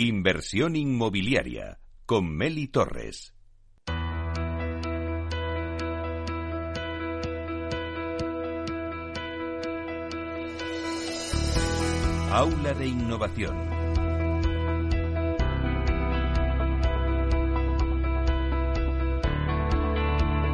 Inversión inmobiliaria con Meli Torres. Aula de Innovación.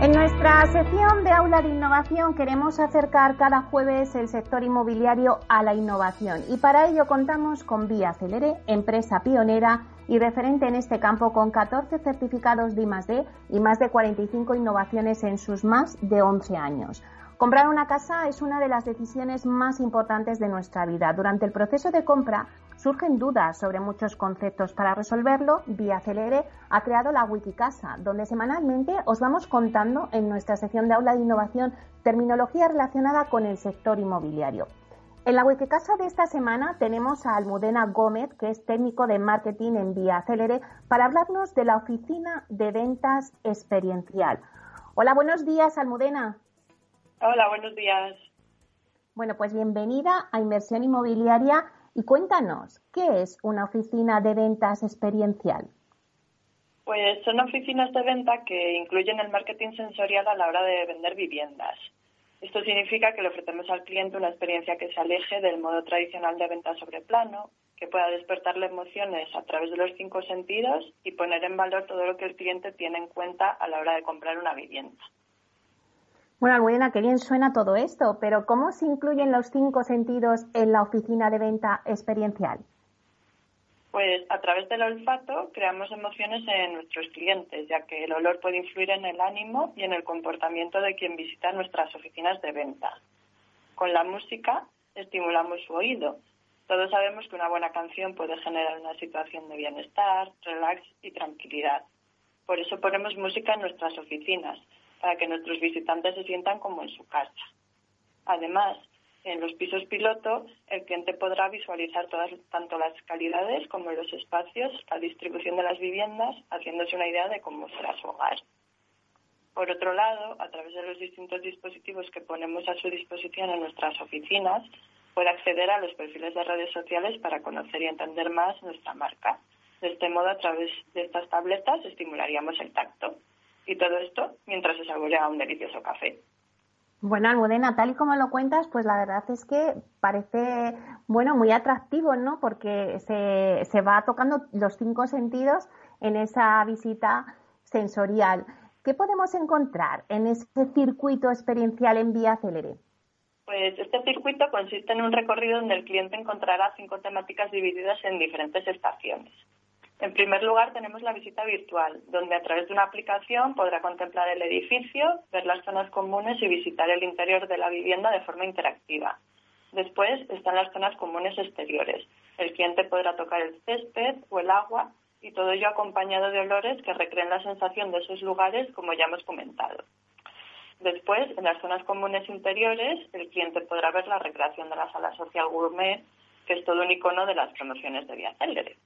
En nuestra sección de Aula de Innovación queremos acercar cada jueves el sector inmobiliario a la innovación y para ello contamos con Vía Celere, empresa pionera y referente en este campo con 14 certificados de I+D y más de 45 innovaciones en sus más de 11 años. Comprar una casa es una de las decisiones más importantes de nuestra vida. Durante el proceso de compra surgen dudas sobre muchos conceptos. Para resolverlo, Vía Celere ha creado la Wikicasa, donde semanalmente os vamos contando en nuestra sección de aula de innovación terminología relacionada con el sector inmobiliario. En la Wikicasa de esta semana tenemos a Almudena Gómez, que es técnico de marketing en Vía Celere, para hablarnos de la oficina de ventas experiencial. Hola, buenos días, Almudena. Hola, buenos días. Bueno, pues bienvenida a Inversión Inmobiliaria y cuéntanos, ¿qué es una oficina de ventas experiencial? Pues son oficinas de venta que incluyen el marketing sensorial a la hora de vender viviendas. Esto significa que le ofrecemos al cliente una experiencia que se aleje del modo tradicional de venta sobre plano, que pueda despertarle emociones a través de los cinco sentidos y poner en valor todo lo que el cliente tiene en cuenta a la hora de comprar una vivienda. Bueno, Almudena, qué bien suena todo esto, pero ¿cómo se incluyen los cinco sentidos en la oficina de venta experiencial? Pues a través del olfato creamos emociones en nuestros clientes, ya que el olor puede influir en el ánimo y en el comportamiento de quien visita nuestras oficinas de venta. Con la música estimulamos su oído. Todos sabemos que una buena canción puede generar una situación de bienestar, relax y tranquilidad. Por eso ponemos música en nuestras oficinas, para que nuestros visitantes se sientan como en su casa. Además, en los pisos piloto, el cliente podrá visualizar todas, tanto las calidades como los espacios, la distribución de las viviendas, haciéndose una idea de cómo será su hogar. Por otro lado, a través de los distintos dispositivos que ponemos a su disposición en nuestras oficinas, puede acceder a los perfiles de redes sociales para conocer y entender más nuestra marca. De este modo, a través de estas tabletas estimularíamos el tacto. Y todo esto mientras se saborea un delicioso café. Bueno, Almudena, tal y como lo cuentas, pues la verdad es que parece, bueno, muy atractivo, ¿no? Porque se, se va tocando los cinco sentidos en esa visita sensorial. ¿Qué podemos encontrar en ese circuito experiencial en Vía Celere? Pues este circuito consiste en un recorrido donde el cliente encontrará cinco temáticas divididas en diferentes estaciones. En primer lugar, tenemos la visita virtual, donde a través de una aplicación podrá contemplar el edificio, ver las zonas comunes y visitar el interior de la vivienda de forma interactiva. Después están las zonas comunes exteriores. El cliente podrá tocar el césped o el agua y todo ello acompañado de olores que recreen la sensación de esos lugares, como ya hemos comentado. Después, en las zonas comunes interiores, el cliente podrá ver la recreación de la sala social gourmet, que es todo un icono de las promociones de Vía Célere.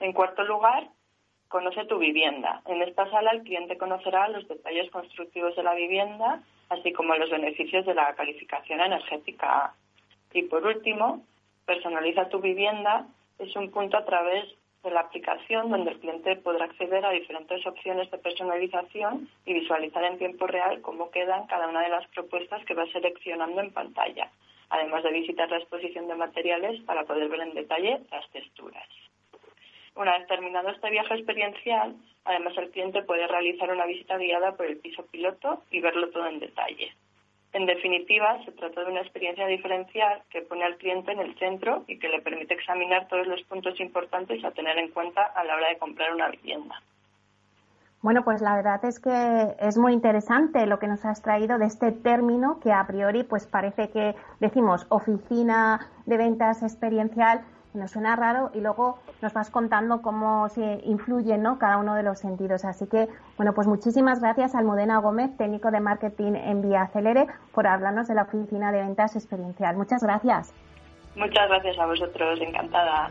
En cuarto lugar, conoce tu vivienda. En esta sala el cliente conocerá los detalles constructivos de la vivienda, así como los beneficios de la calificación energética. Y por último, personaliza tu vivienda es un punto a través de la aplicación donde el cliente podrá acceder a diferentes opciones de personalización y visualizar en tiempo real cómo quedan cada una de las propuestas que va seleccionando en pantalla, además de visitar la exposición de materiales para poder ver en detalle las texturas. Una vez terminado este viaje experiencial, además el cliente puede realizar una visita guiada por el piso piloto y verlo todo en detalle. En definitiva, se trata de una experiencia diferencial que pone al cliente en el centro y que le permite examinar todos los puntos importantes a tener en cuenta a la hora de comprar una vivienda. Bueno, pues la verdad es que es muy interesante lo que nos has traído de este término que a priori pues parece que decimos oficina de ventas experiencial, nos suena raro y luego nos vas contando cómo se influye ¿no? cada uno de los sentidos. Así que, bueno, pues muchísimas gracias al Almudena Gómez, técnico de marketing en Vía Acelere, por hablarnos de la oficina de ventas experiencial. Muchas gracias. Muchas gracias a vosotros, encantada.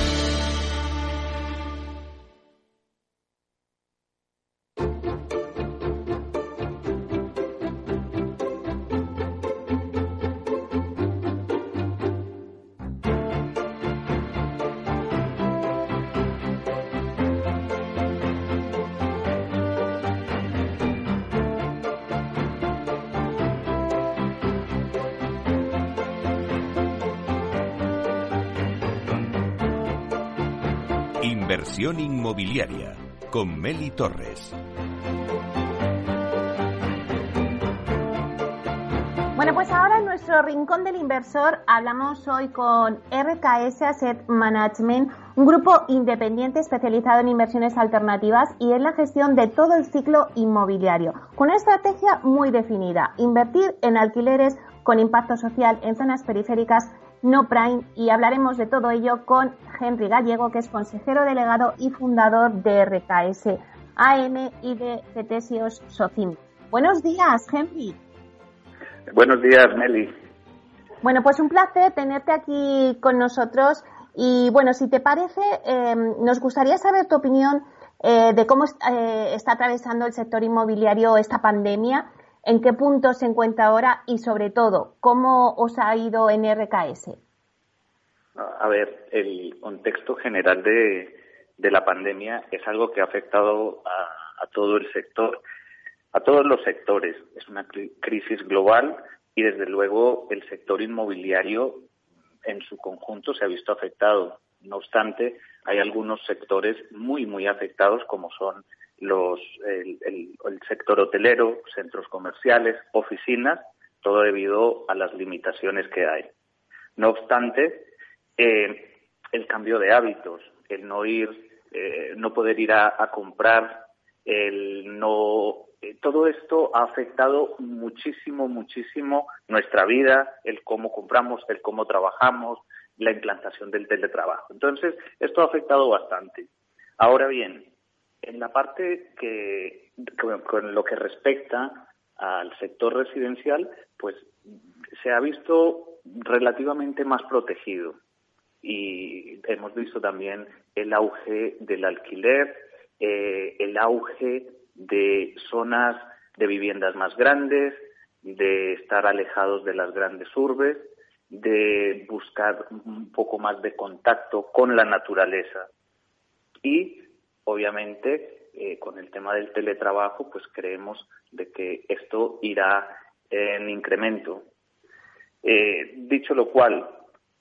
Inversión inmobiliaria con Meli Torres. Bueno, pues ahora en nuestro rincón del inversor hablamos hoy con RKS Asset Management, un grupo independiente especializado en inversiones alternativas y en la gestión de todo el ciclo inmobiliario, con una estrategia muy definida, invertir en alquileres con impacto social en zonas periféricas no Prime y hablaremos de todo ello con Henry Gallego, que es consejero delegado y fundador de RKS AM y de Cetesios Socim. Buenos días, Henry. Buenos días, Meli. Bueno, pues un placer tenerte aquí con nosotros y bueno, si te parece, eh, nos gustaría saber tu opinión eh, de cómo eh, está atravesando el sector inmobiliario esta pandemia en qué punto se encuentra ahora y sobre todo, cómo os ha ido en RKS. A ver, el contexto general de, la pandemia es algo que ha afectado a, todo el sector, a todos los sectores. Es una crisis global y desde luego el sector inmobiliario en su conjunto se ha visto afectado. No obstante, hay algunos sectores muy, muy afectados como son los, el, sector hotelero, centros comerciales, oficinas, todo debido a las limitaciones que hay. No obstante, eh, el cambio de hábitos, el no ir, eh, no poder ir a, comprar, el no, eh, todo esto ha afectado muchísimo, muchísimo nuestra vida, el cómo compramos, el cómo trabajamos, la implantación del teletrabajo. Entonces, esto ha afectado bastante. Ahora bien, en la parte que, con lo que respecta al sector residencial, pues se ha visto relativamente más protegido y hemos visto también el auge del alquiler, eh, el auge de zonas de viviendas más grandes, de estar alejados de las grandes urbes, de buscar un poco más de contacto con la naturaleza. Y obviamente, eh, con el tema del teletrabajo, pues creemos de que esto irá en incremento. Eh, dicho lo cual,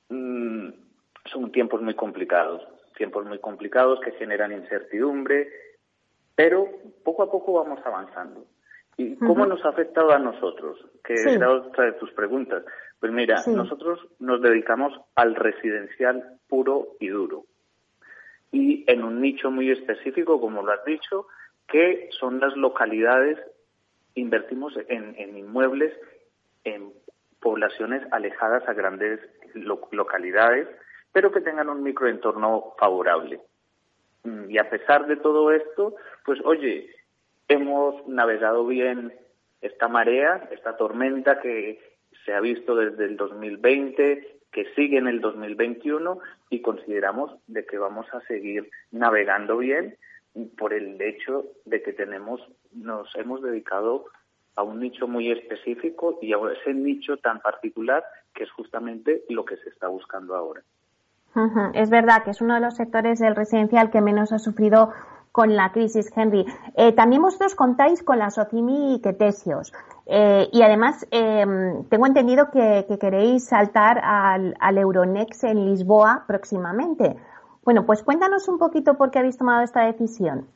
mm, son tiempos muy complicados, tiempos muy complicados que generan incertidumbre, pero poco a poco vamos avanzando. ¿Y cómo nos ha afectado a nosotros? Que era otra de tus preguntas. Pues mira, nosotros nos dedicamos al residencial puro y duro y en un nicho muy específico, como lo has dicho, que son las localidades, invertimos en, inmuebles en poblaciones alejadas a grandes localidades, pero que tengan un microentorno favorable. Mm, y a pesar de todo esto, pues oye, hemos navegado bien esta marea, esta tormenta que se ha visto desde el 2020, que sigue en el 2021 y consideramos de que vamos a seguir navegando bien por el hecho de que tenemos nos hemos dedicado a un nicho muy específico y a ese nicho tan particular que es justamente lo que se está buscando ahora. Es verdad que es uno de los sectores del residencial que menos ha sufrido con la crisis, Henry. Eh, también vosotros contáis con la Socimi y Ketesios. Eh, y además, em, tengo entendido que, queréis saltar al, al, Euronext en Lisboa próximamente. Bueno, pues cuéntanos un poquito por qué habéis tomado esta decisión.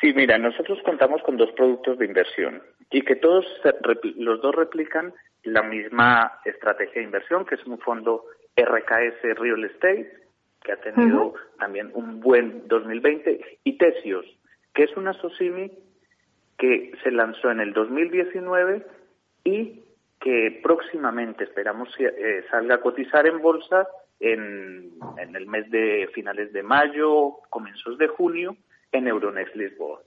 Sí, mira, nosotros contamos con dos productos de inversión y que todos los dos replican la misma estrategia de inversión, que es un fondo RKS Real Estate que ha tenido también un buen 2020, y Tesios, que es una SOCIMI que se lanzó en el 2019 y que próximamente esperamos eh, salga a cotizar en bolsa en, el mes de finales de mayo, comienzos de junio, en Euronext Lisboa.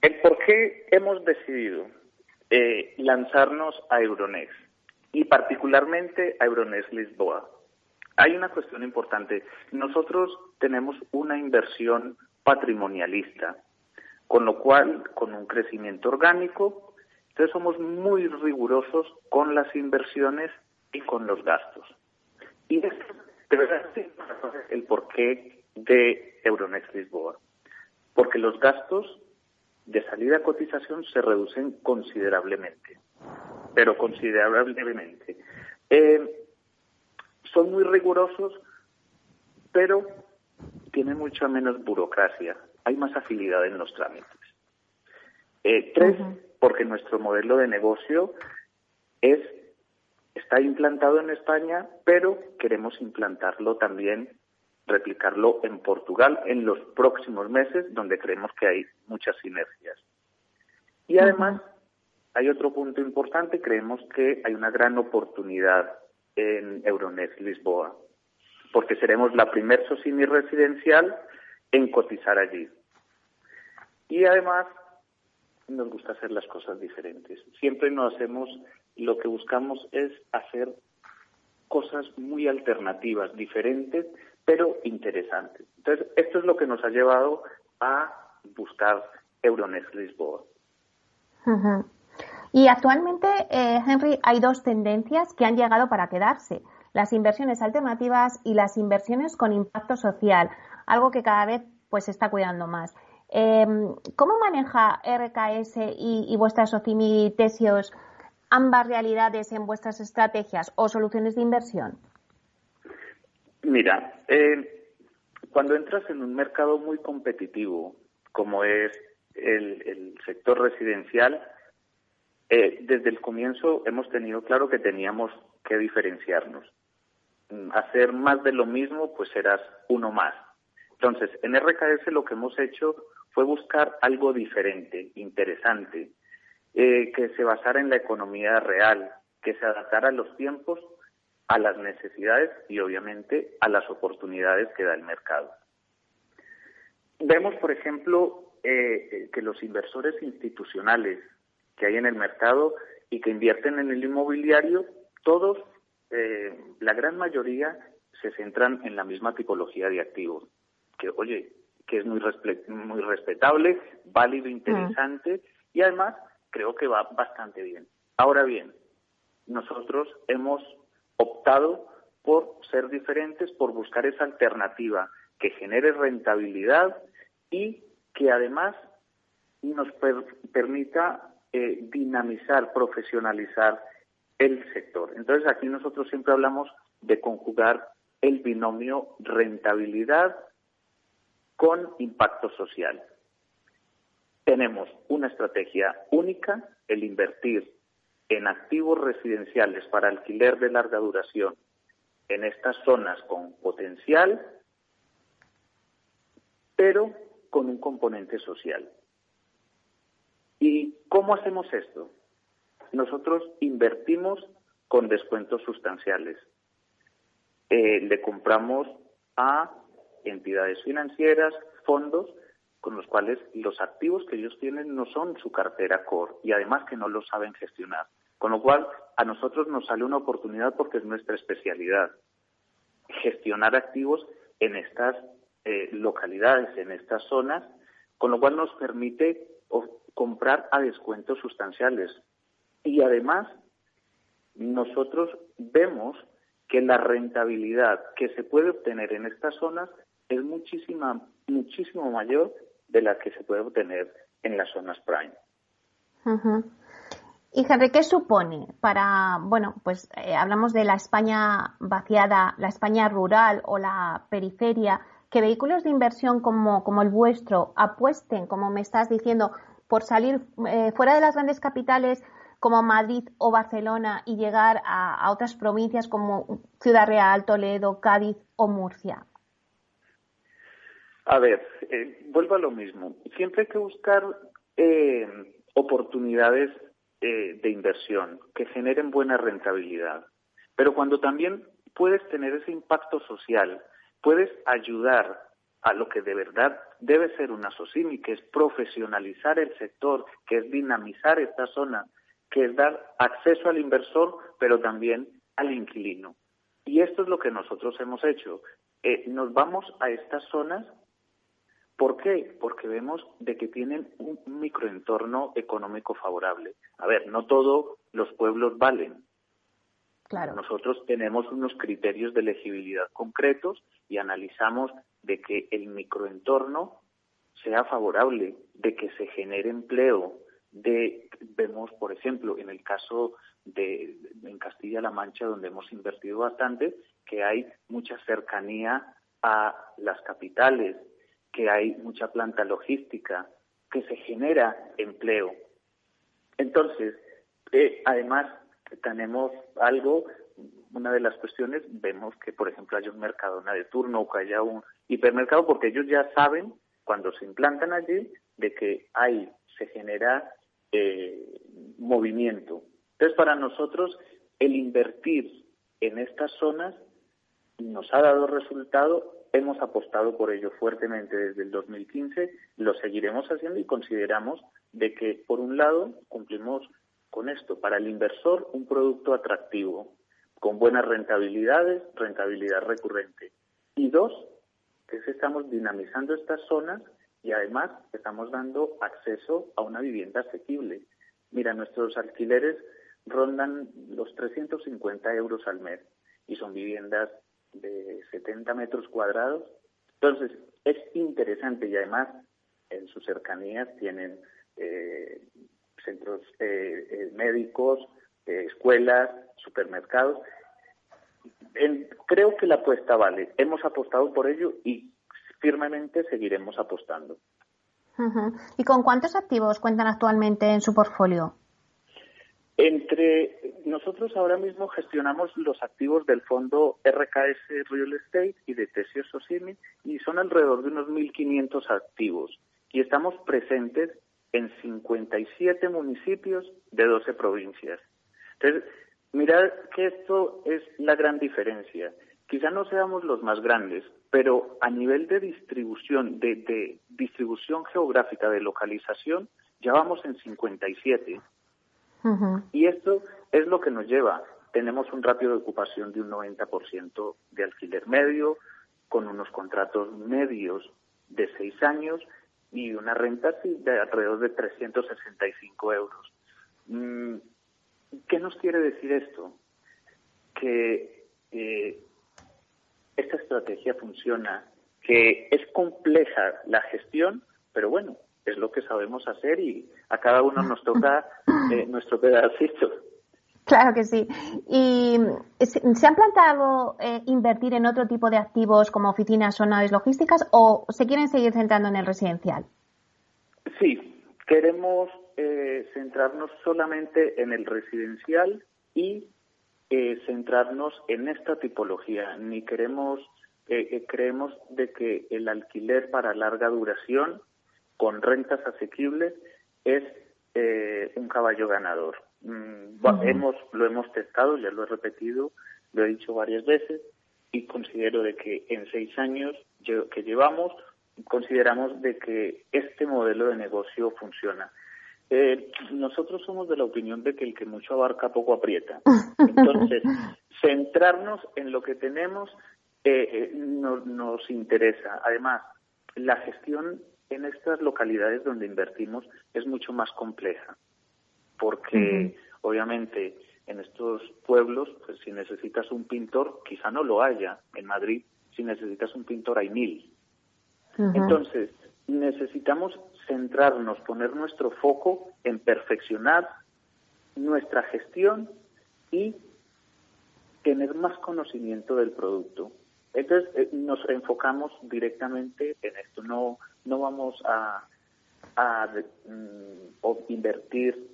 El por qué hemos decidido eh, lanzarnos a Euronext y particularmente a Euronext Lisboa hay una cuestión importante. Nosotros tenemos una inversión patrimonialista, con lo cual, con un crecimiento orgánico, entonces somos muy rigurosos con las inversiones y con los gastos. Y es el porqué de Euronext Lisboa. Porque los gastos de salida a cotización se reducen considerablemente, pero considerablemente. Eh, son muy rigurosos, pero tiene mucha menos burocracia, hay más agilidad en los trámites. Eh, tres, porque nuestro modelo de negocio es está implantado en España, pero queremos implantarlo también, replicarlo en Portugal en los próximos meses, donde creemos que hay muchas sinergias. Y además, hay otro punto importante, creemos que hay una gran oportunidad en Euronet Lisboa, porque seremos la primer SOCIMI residencial en cotizar allí. Y además, nos gusta hacer las cosas diferentes. Siempre no hacemos, lo que buscamos es hacer cosas muy alternativas, diferentes, pero interesantes. Entonces, esto es lo que nos ha llevado a buscar Euronext Lisboa. Y actualmente, eh, Henry, hay dos tendencias que han llegado para quedarse. Las inversiones alternativas y las inversiones con impacto social, algo que cada vez pues se está cuidando más. Em, ¿Cómo maneja RKS y, vuestras Tesios ambas realidades en vuestras estrategias o soluciones de inversión? Mira, eh, cuando entras en un mercado muy competitivo, como es el, sector residencial, eh, desde el comienzo hemos tenido claro que teníamos que diferenciarnos. Mm, hacer más de lo mismo, pues serás uno más. Entonces, en RKS lo que hemos hecho fue buscar algo diferente, interesante, eh, que se basara en la economía real, que se adaptara a los tiempos, a las necesidades y obviamente a las oportunidades que da el mercado. Vemos, por ejemplo, eh, que los inversores institucionales que hay en el mercado y que invierten en el inmobiliario, todos, eh, la gran mayoría, se centran en la misma tipología de activos. Que, oye, que es muy, muy respetable, válido, interesante y además creo que va bastante bien. Ahora bien, nosotros hemos optado por ser diferentes, por buscar esa alternativa que genere rentabilidad y que además nos permita eh, dinamizar, profesionalizar el sector. Entonces aquí nosotros siempre hablamos de conjugar el binomio rentabilidad con impacto social. Tenemos una estrategia única, el invertir en activos residenciales para alquiler de larga duración en estas zonas con potencial, pero con un componente social. ¿Y cómo hacemos esto? Nosotros invertimos con descuentos sustanciales. Eh, le compramos a entidades financieras, fondos, con los cuales los activos que ellos tienen no son su cartera core y además que no lo saben gestionar. Con lo cual, a nosotros nos sale una oportunidad porque es nuestra especialidad. Gestionar activos en estas eh, localidades, en estas zonas, con lo cual nos permite comprar a descuentos sustanciales. Y además, nosotros vemos que la rentabilidad que se puede obtener en estas zonas es muchísima, muchísimo mayor de la que se puede obtener en las zonas prime. Y Henry, ¿qué supone para, bueno, pues eh, hablamos de la España vaciada, la España rural o la periferia, que vehículos de inversión como, como el vuestro apuesten, como me estás diciendo, por salir eh, fuera de las grandes capitales como Madrid o Barcelona y llegar a, otras provincias como Ciudad Real, Toledo, Cádiz o Murcia? A ver, eh, vuelvo a lo mismo. Siempre hay que buscar eh, oportunidades de inversión que generen buena rentabilidad. Pero cuando también puedes tener ese impacto social, puedes ayudar a lo que de verdad debe ser una SOCIMI, que es profesionalizar el sector, que es dinamizar esta zona, que es dar acceso al inversor, pero también al inquilino. Y esto es lo que nosotros hemos hecho. nos vamos a estas zonas ¿Por qué? Porque vemos de que tienen un microentorno económico favorable. A ver, no todos los pueblos valen. Claro. Nosotros tenemos unos criterios de elegibilidad concretos y analizamos de que el microentorno sea favorable, de que se genere empleo, de vemos, por ejemplo, en el caso de en Castilla-La Mancha, donde hemos invertido bastante, que hay mucha cercanía a las capitales, que hay mucha planta logística, que se genera empleo. Entonces, eh, además, tenemos algo, una de las cuestiones, vemos que, por ejemplo, hay un Mercadona de turno o que haya un hipermercado, porque ellos ya saben, cuando se implantan allí, de que ahí se genera eh, movimiento. Entonces, para nosotros, el invertir en estas zonas nos ha dado resultado, hemos apostado por ello fuertemente desde el 2015, lo seguiremos haciendo y consideramos de que, por un lado, cumplimos con esto, para el inversor, un producto atractivo, con buenas rentabilidades, rentabilidad recurrente. Y dos, que estamos dinamizando estas zonas y además estamos dando acceso a una vivienda asequible. Mira, nuestros alquileres rondan los 350 euros al mes y son viviendas de 70 metros cuadrados. Entonces, es interesante y además en sus cercanías tienen eh, centros eh, eh, médicos, escuelas, supermercados. creo que la apuesta vale. Hemos apostado por ello y firmemente seguiremos apostando. ¿Y con cuántos activos cuentan actualmente en su portfolio? Entre nosotros ahora mismo gestionamos los activos del fondo RKS Real Estate y de Tesio Sosimi y son alrededor de unos 1.500 activos y estamos presentes en 57 municipios de 12 provincias. Entonces, mirad que esto es la gran diferencia. Quizá no seamos los más grandes, pero a nivel de distribución, de, de distribución geográfica, de localización, ya vamos en 57. Y esto es lo que nos lleva. Tenemos un ratio de ocupación de un 90% de alquiler medio, con unos contratos medios de seis años y una renta de alrededor de 365 euros. ¿Qué nos quiere decir esto? Que eh, esta estrategia funciona, que es compleja la gestión, pero bueno, es lo que sabemos hacer y a cada uno nos toca eh, nuestro pedacito. Claro que sí. ¿Y se han planteado eh, invertir en otro tipo de activos como oficinas o naves logísticas o se quieren seguir centrando en el residencial? Sí, queremos eh, centrarnos solamente en el residencial y centrarnos en esta tipología. Ni queremos, creemos de que el alquiler para larga duración con rentas asequibles es eh, un caballo ganador. Mm, hemos, lo hemos testado, ya lo he repetido, lo he dicho varias veces y considero de que en seis años que llevamos consideramos de que este modelo de negocio funciona. Eh, nosotros somos de la opinión de que el que mucho abarca poco aprieta. Entonces, centrarnos en lo que tenemos eh, nos interesa. Además, la gestión en estas localidades donde invertimos es mucho más compleja, porque obviamente en estos pueblos, pues si necesitas un pintor, quizá no lo haya. En Madrid, si necesitas un pintor, hay mil. Entonces, necesitamos centrarnos, poner nuestro foco en perfeccionar nuestra gestión y tener más conocimiento del producto. Entonces eh, nos enfocamos directamente en esto, no, no vamos a, a mm, invertir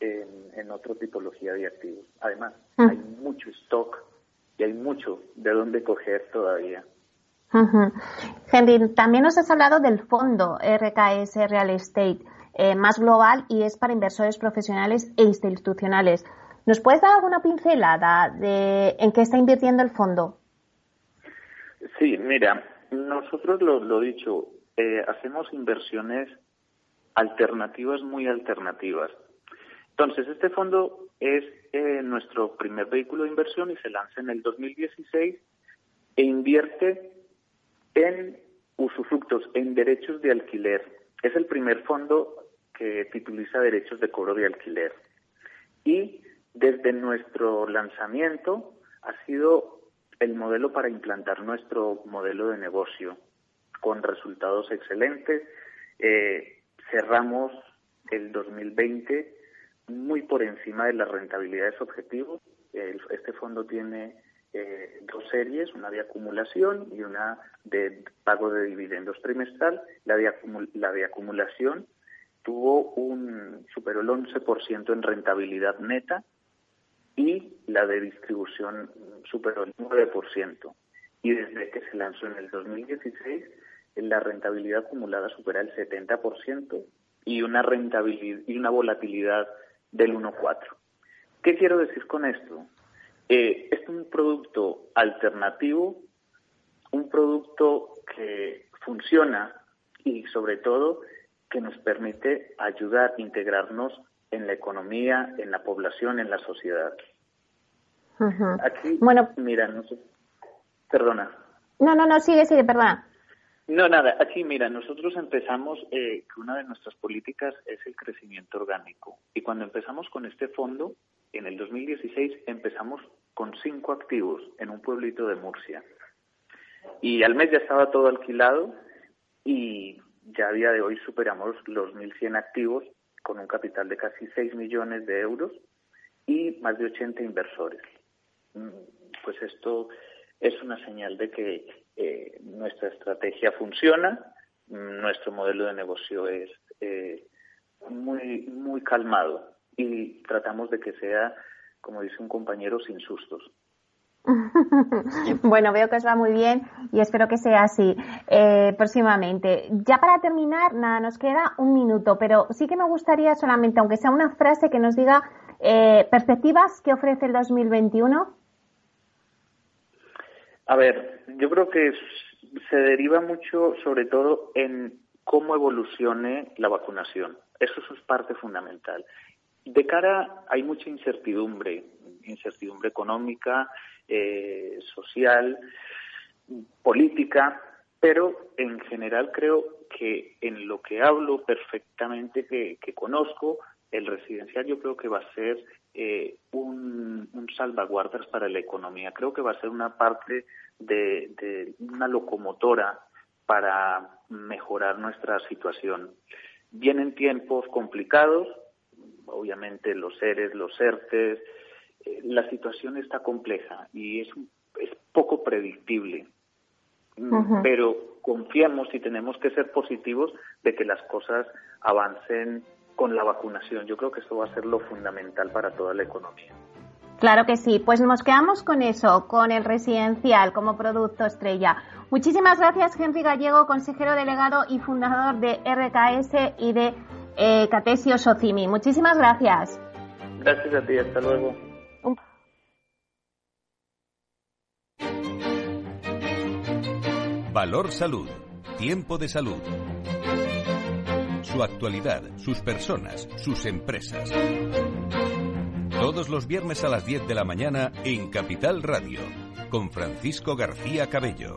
en, en otra tipología de activos. Además, mm. hay mucho stock y hay mucho de dónde coger todavía. Henry, también nos has hablado del fondo RKS Real Estate, eh, más global y es para inversores profesionales e institucionales. ¿Nos puedes dar alguna pincelada de en qué está invirtiendo el fondo? Sí, mira, nosotros lo, lo dicho, eh, hacemos inversiones alternativas, muy alternativas. Entonces, este fondo es eh, nuestro primer vehículo de inversión y se lanza en el 2016 e invierte en usufructos, en derechos de alquiler. Es el primer fondo que tituliza derechos de cobro de alquiler. Y desde nuestro lanzamiento ha sido el modelo para implantar nuestro modelo de negocio con resultados excelentes. Eh, cerramos el 2020 muy por encima de las rentabilidades objetivos. este fondo tiene eh, dos series, una de acumulación y una de pago de dividendos trimestral. La de, la de acumulación tuvo un superó el 11% en rentabilidad neta y la de distribución superó el 9%. Y desde que se lanzó en el 2016, la rentabilidad acumulada supera el 70% y una rentabilidad y una volatilidad del 1.4. ¿Qué quiero decir con esto? Eh, es un producto alternativo, un producto que funciona y sobre todo que nos permite ayudar a integrarnos en la economía, en la población, en la sociedad. Aquí, bueno, mira, no sé, perdona. No, no, no, sigue, sigue, perdona. No, nada, aquí mira, nosotros empezamos eh, que una de nuestras políticas es el crecimiento orgánico. Y cuando empezamos con este fondo, en el 2016 empezamos con cinco activos en un pueblito de Murcia. Y al mes ya estaba todo alquilado y ya a día de hoy superamos los 1.100 activos con un capital de casi 6 millones de euros y más de 80 inversores. Mm, pues esto es una señal de que eh, nuestra estrategia funciona, nuestro modelo de negocio es eh, muy, muy calmado y tratamos de que sea, como dice un compañero, sin sustos. bueno, veo que os va muy bien y espero que sea así eh, próximamente. Ya para terminar, nada, nos queda un minuto, pero sí que me gustaría solamente, aunque sea una frase, que nos diga eh, perspectivas que ofrece el 2021. A ver, yo creo que se deriva mucho, sobre todo, en cómo evolucione la vacunación. Eso es parte fundamental. De cara, hay mucha incertidumbre, incertidumbre económica, eh, social, política, pero en general creo que en lo que hablo perfectamente, que, conozco, el residencial yo creo que va a ser eh, un, salvaguardas para la economía. Creo que va a ser una parte de, de una locomotora para mejorar nuestra situación. Vienen tiempos complicados, obviamente los seres, los ERTES, eh, la situación está compleja y es, es poco predictible. Mm, pero confiamos y tenemos que ser positivos de que las cosas avancen con la vacunación. Yo creo que eso va a ser lo fundamental para toda la economía. Claro que sí, pues nos quedamos con eso, con el residencial como producto estrella. Muchísimas gracias, Henry Gallego, consejero delegado y fundador de RKS y de eh, Catesio Socimi. Muchísimas gracias. Gracias a ti, hasta luego. Valor Salud. Tiempo de salud. Su actualidad, sus personas, sus empresas. Todos los viernes a las 10 de la mañana en Capital Radio, con Francisco García Cabello.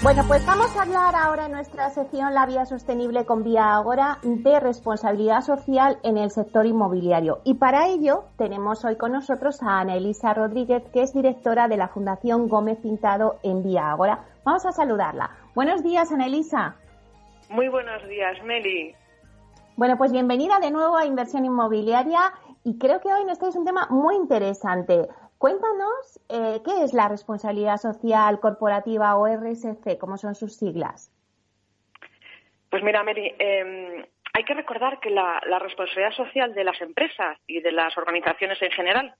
Bueno, pues vamos a hablar ahora en nuestra sección La Vía Sostenible con Vía Agora de responsabilidad social en el sector inmobiliario. Y para ello tenemos hoy con nosotros a Ana Elisa Rodríguez, que es directora de la Fundación Gómez Pintado en Vía Agora. Vamos a saludarla. Buenos días, Ana Elisa. Muy buenos días, Meli. Bueno, pues bienvenida de nuevo a Inversión Inmobiliaria y creo que hoy nos traes un tema muy interesante. Cuéntanos eh, qué es la responsabilidad social corporativa o RSC, cómo son sus siglas. Pues mira, Mary, em, hay que recordar que la, responsabilidad social de las empresas y de las organizaciones en general,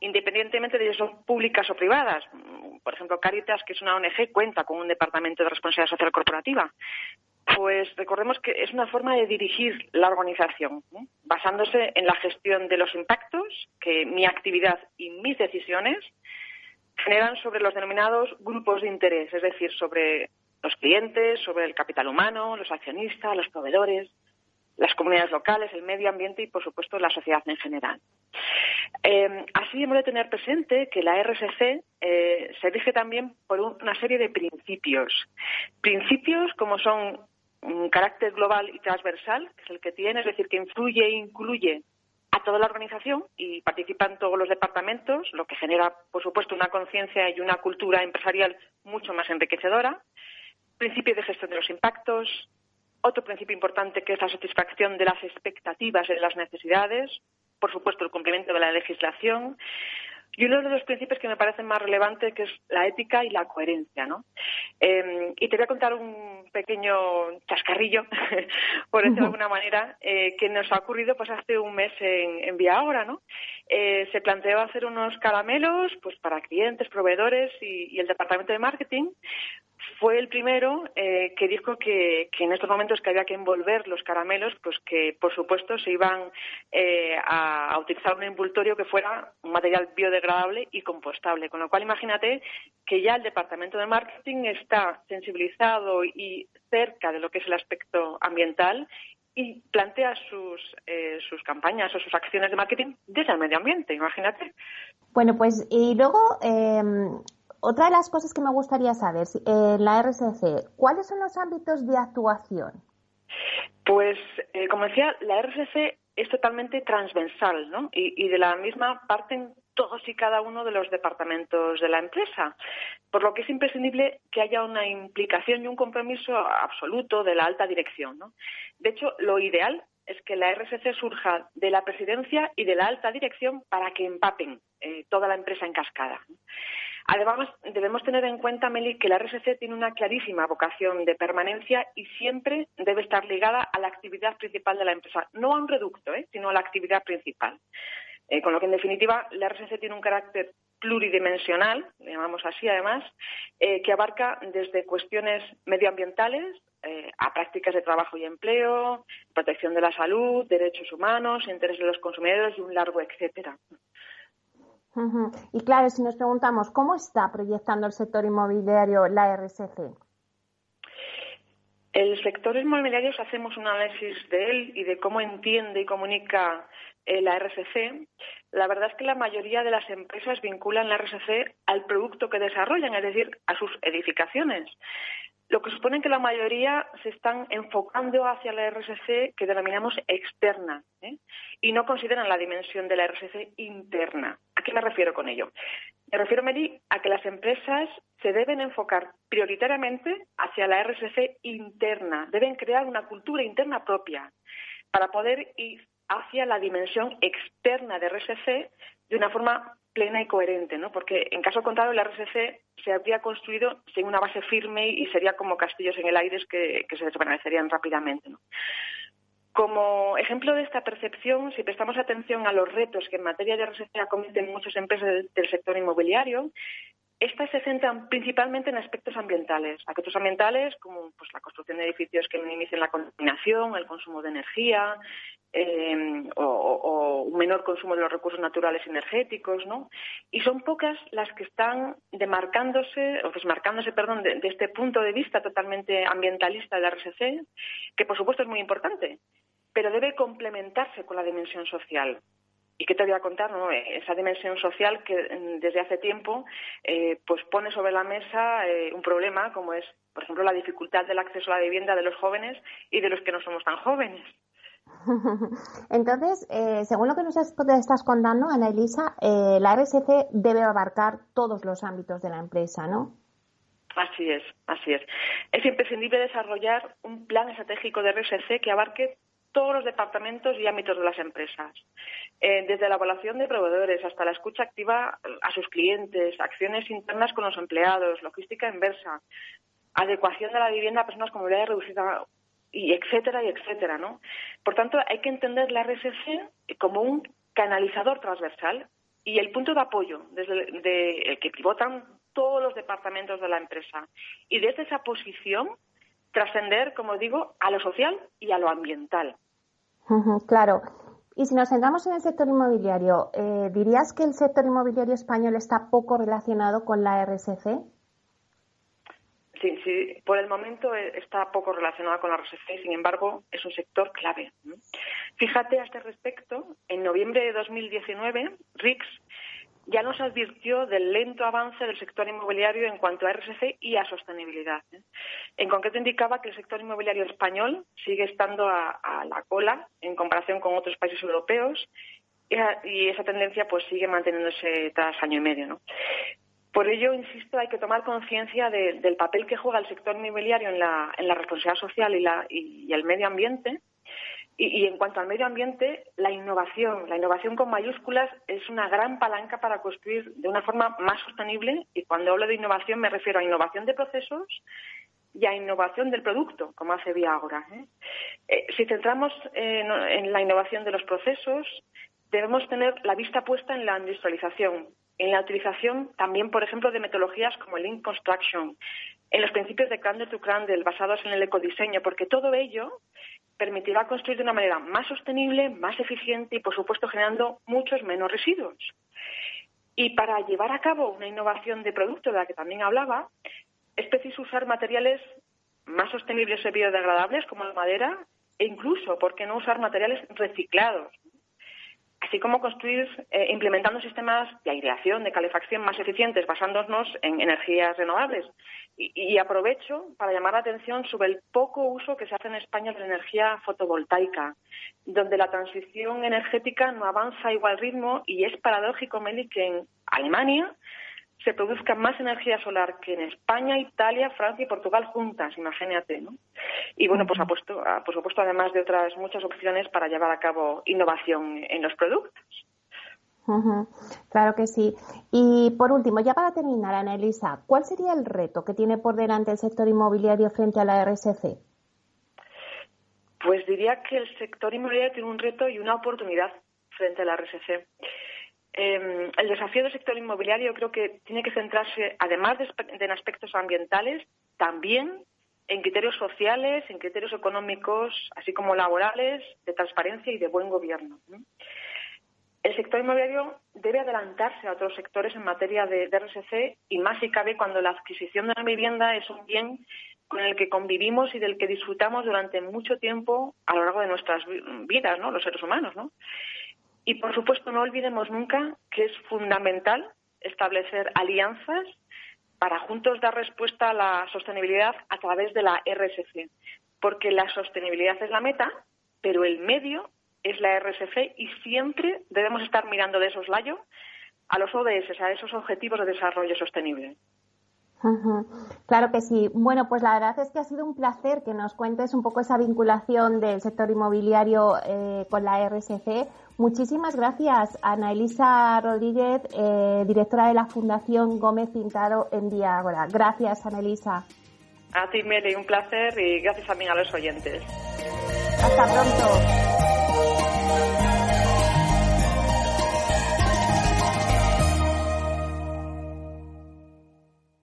independientemente de si son públicas o privadas, por ejemplo, Caritas, que es una ONG, cuenta con un departamento de responsabilidad social corporativa. Pues recordemos que es una forma de dirigir la organización, basándose en la gestión de los impactos que mi actividad y mis decisiones generan sobre los denominados grupos de interés, es decir, sobre los clientes, sobre el capital humano, los accionistas, los proveedores, las comunidades locales, el medio ambiente y, por supuesto, la sociedad en general. Eh, así hemos de tener presente que la RSC eh, se rige también por una serie de principios. Principios como son un carácter global y transversal, que es el que tiene, es decir, que influye e incluye a toda la organización y participan todos los departamentos, lo que genera, por supuesto, una conciencia y una cultura empresarial mucho más enriquecedora. Principio de gestión de los impactos. Otro principio importante que es la satisfacción de las expectativas y de las necesidades. Por supuesto, el cumplimiento de la legislación. Y uno de los principios que me parecen más relevantes que es la ética y la coherencia, ¿no? Em, y te voy a contar un pequeño chascarrillo, por decirlo de alguna manera, eh, que nos ha ocurrido pues hace un mes en, en Vía Ahora, ¿no? Eh, se planteó hacer unos caramelos pues para clientes, proveedores y el departamento de marketing fue el primero eh, que dijo que, en estos momentos que había que envolver los caramelos, pues que por supuesto se iban eh, a, utilizar un envoltorio que fuera un material biodegradable y compostable. Con lo cual, imagínate que ya el departamento de marketing está sensibilizado y cerca de lo que es el aspecto ambiental y plantea sus, eh, sus campañas o sus acciones de marketing desde el medio ambiente, imagínate. Bueno, pues y luego em, otra de las cosas que me gustaría saber, en la RSC, ¿cuáles son los ámbitos de actuación? Pues, eh, como decía, la RSC es totalmente transversal, ¿no? Y, de la misma parten todos y cada uno de los departamentos de la empresa, por lo que es imprescindible que haya una implicación y un compromiso absoluto de la alta dirección. De hecho, lo ideal es que la RSC surja de la presidencia y de la alta dirección para que empapen eh, toda la empresa en cascada. Además, debemos tener en cuenta, Meli, que la RSC tiene una clarísima vocación de permanencia y siempre debe estar ligada a la actividad principal de la empresa, no a un reducto, ¿eh? sino a la actividad principal. Eh, con lo que, en definitiva, la RSC tiene un carácter pluridimensional, llamamos así además, eh, que abarca desde cuestiones medioambientales a prácticas de trabajo y empleo, protección de la salud, derechos humanos, intereses de los consumidores y un largo etcétera. Y claro, si nos preguntamos, ¿cómo está proyectando el sector inmobiliario la RSC? El sector inmobiliario, si hacemos un análisis de él y de cómo entiende y comunica eh, la RSC, la verdad es que la mayoría de las empresas vinculan la RSC al producto que desarrollan, es decir, a sus edificaciones. Lo que supone que la mayoría se están enfocando hacia la RSC que denominamos externa ¿eh? y no consideran la dimensión de la RSC interna. ¿A qué me refiero con ello? Me refiero, Mary, a que las empresas se deben enfocar prioritariamente hacia la RSC interna, deben crear una cultura interna propia para poder ir hacia la dimensión externa de RSC de una forma plena y coherente, ¿no? Porque en caso contrario la RSC se habría construido sin una base firme y sería como castillos en el aire que, se desvanecerían rápidamente, Como ejemplo de esta percepción, si prestamos atención a los retos que en materia de RSC acometen muchas empresas del, sector inmobiliario, estas se centran principalmente en aspectos ambientales, aspectos ambientales como pues, la construcción de edificios que minimicen la contaminación, el consumo de energía, eh, o, un menor consumo de los recursos naturales energéticos, ¿no? Y son pocas las que están demarcándose, o desmarcándose, perdón, de, este punto de vista totalmente ambientalista de la RSC, que por supuesto es muy importante, pero debe complementarse con la dimensión social. ¿Y qué te voy a contar? No? Esa dimensión social que mm, desde hace tiempo eh, pues pone sobre la mesa eh, un problema como es, por ejemplo, la dificultad del acceso a la vivienda de los jóvenes y de los que no somos tan jóvenes. Entonces, eh, según lo que nos estás contando, Ana Elisa, eh, la RSC debe abarcar todos los ámbitos de la empresa, ¿no? Así es, así es. Es imprescindible desarrollar un plan estratégico de RSC que abarque todos los departamentos y ámbitos de las empresas, eh, desde la evaluación de proveedores hasta la escucha activa a sus clientes, acciones internas con los empleados, logística inversa, adecuación de la vivienda a personas con movilidad reducida y etcétera y etcétera, ¿no? Por tanto, hay que entender la RSC como un canalizador transversal y el punto de apoyo desde el, que pivotan todos los departamentos de la empresa. Y desde esa posición trascender, como digo, a lo social y a lo ambiental. Claro. Y si nos centramos en el sector inmobiliario, eh, ¿dirías que el sector inmobiliario español está poco relacionado con la RSC? Sí, sí, por el momento eh, está poco relacionada con la RSC, sin embargo, es un sector clave. Fíjate a este respecto, en noviembre de 2019, RICS ya nos advirtió del lento avance del sector inmobiliario en cuanto a RSC y a sostenibilidad. ¿eh? En concreto indicaba que el sector inmobiliario español sigue estando a, la cola en comparación con otros países europeos y, esa tendencia pues sigue manteniéndose tras año y medio. Por ello, insisto, hay que tomar conciencia del papel que juega el sector inmobiliario en la, responsabilidad social y, el medio ambiente. Y, en cuanto al medio ambiente, la innovación, la innovación con mayúsculas, es una gran palanca para construir de una forma más sostenible. Y cuando hablo de innovación me refiero a innovación de procesos y a innovación del producto, como hace Viagora. ¿eh? Eh, si centramos en la innovación de los procesos, debemos tener la vista puesta en la industrialización, en la utilización también, por ejemplo, de metodologías como el Lean Construction, en los principios de Crandall to Crandall basados en el ecodiseño, porque todo ello permitirá construir de una manera más sostenible, más eficiente y, por supuesto, generando muchos menos residuos. Y para llevar a cabo una innovación de producto de la que también hablaba, es preciso usar materiales más sostenibles y biodegradables como la madera e incluso, ¿por qué no usar materiales reciclados? Así como construir, eh, implementando sistemas de aireación, de calefacción más eficientes, basándonos en energías renovables. Y, aprovecho para llamar la atención sobre el poco uso que se hace en España de la energía fotovoltaica, donde la transición energética no avanza a igual ritmo y es paradójico, Meli, que en Alemania se produzca más energía solar que en España, Italia, Francia y Portugal juntas, imagínate, ¿no? Y bueno, pues puesto, por supuesto, además de otras muchas opciones para llevar a cabo innovación en los productos. Claro que sí. Y por último, ya para terminar, Ana Elisa, ¿cuál sería el reto que tiene por delante el sector inmobiliario frente a la RSC? Pues diría que el sector inmobiliario tiene un reto y una oportunidad frente a la RSC. Em, el desafío del sector inmobiliario creo que tiene que centrarse, además de, en aspectos ambientales, también en criterios sociales, en criterios económicos, así como laborales, de transparencia y de buen gobierno. El sector inmobiliario debe adelantarse a otros sectores en materia de, de, RSC y más si cabe cuando la adquisición de una vivienda es un bien con el que convivimos y del que disfrutamos durante mucho tiempo a lo largo de nuestras vidas, ¿no? Los seres humanos, ¿no? Y, por supuesto, no olvidemos nunca que es fundamental establecer alianzas para juntos dar respuesta a la sostenibilidad a través de la RSC, porque la sostenibilidad es la meta, pero el medio es la RSC y siempre debemos estar mirando de esos layos a los ODS, a esos objetivos de desarrollo sostenible. Claro que sí. Bueno, pues la verdad es que ha sido un placer que nos cuentes un poco esa vinculación del sector inmobiliario eh, con la RSC. Muchísimas gracias, Ana Elisa Rodríguez, eh, directora de la Fundación Gómez Pintado en Diágora. Gracias, Ana Elisa. A ti, Meli, un placer y gracias también a los oyentes. Hasta pronto.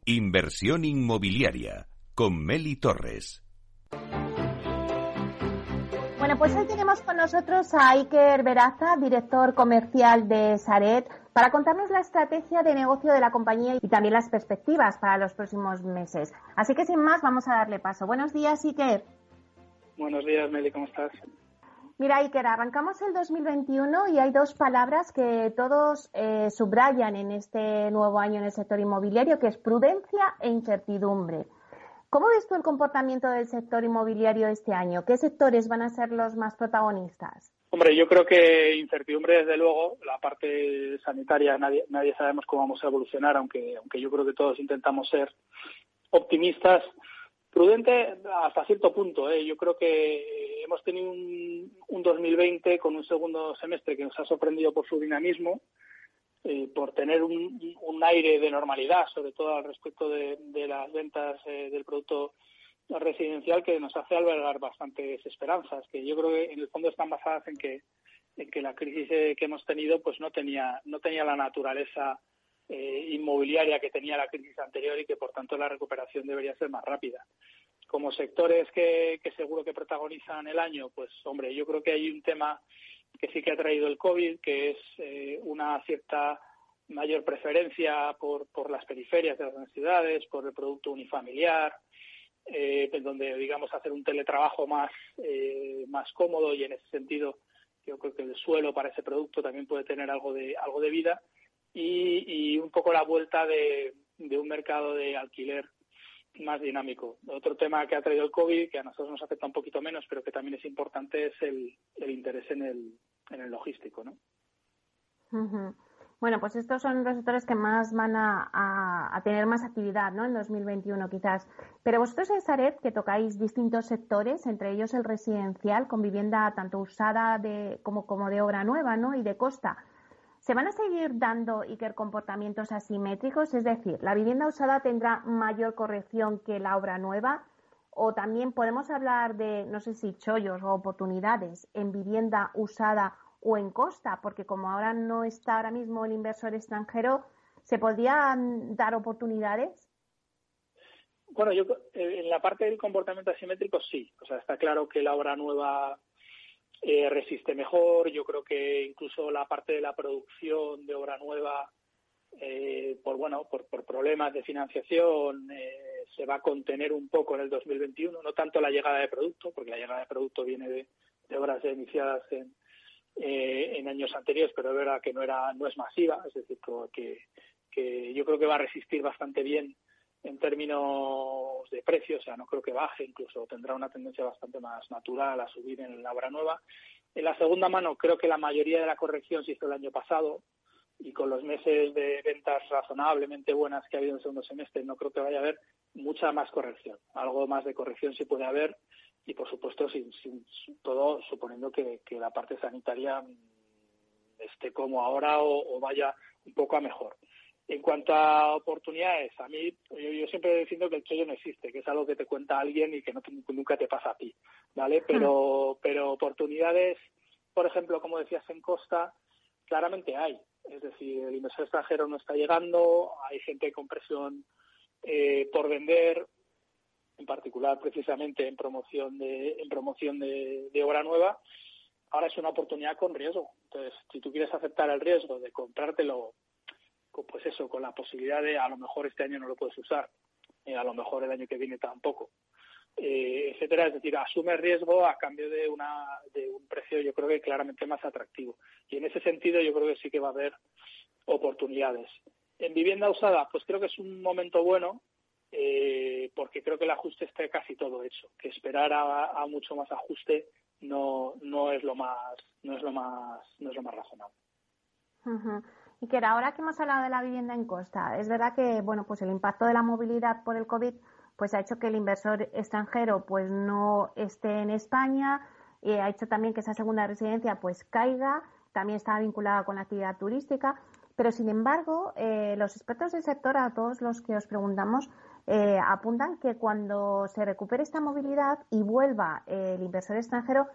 Inversión inmobiliaria con Meli Torres. Bueno, pues hoy tenemos con nosotros a Iker Veraza, director comercial de Saret, para contarnos la estrategia de negocio de la compañía y también las perspectivas para los próximos meses. Así que sin más, vamos a darle paso. Buenos días, Iker. Buenos días, Meli, ¿cómo estás? Mira, Iker, arrancamos el 2021 y hay dos palabras que todos eh, subrayan en este nuevo año en el sector inmobiliario, que es prudencia e incertidumbre. ¿Cómo ves tú el comportamiento del sector inmobiliario este año? ¿Qué sectores van a ser los más protagonistas? Hombre, yo creo que incertidumbre, desde luego, la parte sanitaria, nadie, nadie sabemos cómo vamos a evolucionar, aunque, aunque yo creo que todos intentamos ser optimistas. Prudente hasta cierto punto. ¿eh? Yo creo que hemos tenido un, un 2020 con un segundo semestre que nos ha sorprendido por su dinamismo, eh, por tener un, aire de normalidad, sobre todo al respecto de, las ventas eh, del producto residencial, que nos hace albergar bastantes esperanzas, que yo creo que en el fondo están basadas en que, en que la crisis eh, que hemos tenido pues no tenía, no tenía la naturaleza inmobiliaria que tenía la crisis anterior y que por tanto la recuperación debería ser más rápida. Como sectores que, que seguro que protagonizan el año, pues hombre, yo creo que hay un tema que sí que ha traído el COVID, que es eh, una cierta mayor preferencia por, por las periferias de las ciudades, por el producto unifamiliar, eh, donde, digamos, hacer un teletrabajo más, eh, más cómodo y en ese sentido yo creo que el suelo para ese producto también puede tener algo de, algo de vida y, y un poco la vuelta de, un mercado de alquiler más dinámico. Otro tema que ha traído el COVID, que a nosotros nos afecta un poquito menos, pero que también es importante, es el, el interés en el, en el logístico, ¿no? Bueno, pues estos son los sectores que más van a, a, tener más actividad, ¿no? En 2021 quizás. Pero vosotros en Saret, que tocáis distintos sectores, entre ellos el residencial, con vivienda tanto usada de, como, como de obra nueva, ¿no? Y de costa. ¿Se van a seguir dando Iker comportamientos asimétricos? Es decir, ¿la vivienda usada tendrá mayor corrección que la obra nueva? ¿O también podemos hablar de, no sé si chollos o oportunidades en vivienda usada o en costa? Porque como ahora no está ahora mismo el inversor extranjero, ¿se podrían dar oportunidades? Bueno, yo eh, en la parte del comportamiento asimétrico sí. O sea, está claro que la obra nueva eh, resiste mejor. Yo creo que incluso la parte de la producción de obra nueva, eh, por bueno, por, problemas de financiación, eh, se va a contener un poco en el 2021. No tanto la llegada de producto, porque la llegada de producto viene de, obras iniciadas en, en años anteriores, pero es verdad que no era, no es masiva. Es decir, que, que yo creo que va a resistir bastante bien en términos de precio, o sea, no creo que baje, incluso tendrá una tendencia bastante más natural a subir en la obra nueva. En la segunda mano, creo que la mayoría de la corrección se hizo el año pasado y con los meses de ventas razonablemente buenas que ha habido en el segundo semestre, no creo que vaya a haber mucha más corrección. Algo más de corrección sí puede haber y, por supuesto, sin, todo suponiendo que, la parte sanitaria esté como ahora o vaya un poco a mejor. En cuanto a oportunidades, a mí, yo, siempre defiendo que el chollo no existe, que es algo que te cuenta alguien y que no nunca te pasa a ti, ¿vale? Pero, pero oportunidades, por ejemplo, como decías en Costa, claramente hay. Es decir, el inversor extranjero no está llegando, hay gente con presión eh, por vender, en particular precisamente en promoción de, en promoción de, de obra nueva. Ahora es una oportunidad con riesgo. Entonces, si tú quieres aceptar el riesgo de comprártelo pues eso, con la posibilidad de a lo mejor este año no lo puedes usar, y a lo mejor el año que viene tampoco, eh, etcétera. Es decir, asume riesgo a cambio de, una, de un precio yo creo que claramente más atractivo. Y en ese sentido yo creo que sí que va a haber oportunidades. En vivienda usada, pues creo que es un momento bueno, eh, porque creo que el ajuste está casi todo hecho. Que esperar a, mucho más ajuste no, no es lo más, no es lo más, no es lo más razonable. Y que ahora que hemos hablado de la vivienda en costa, es verdad que bueno, pues el impacto de la movilidad por el COVID pues ha hecho que el inversor extranjero pues no esté en España, y ha hecho también que esa segunda residencia pues caiga, también está vinculada con la actividad turística, pero sin embargo eh, los expertos del sector, a todos los que os preguntamos, eh, apuntan que cuando se recupere esta movilidad y vuelva eh, el inversor extranjero,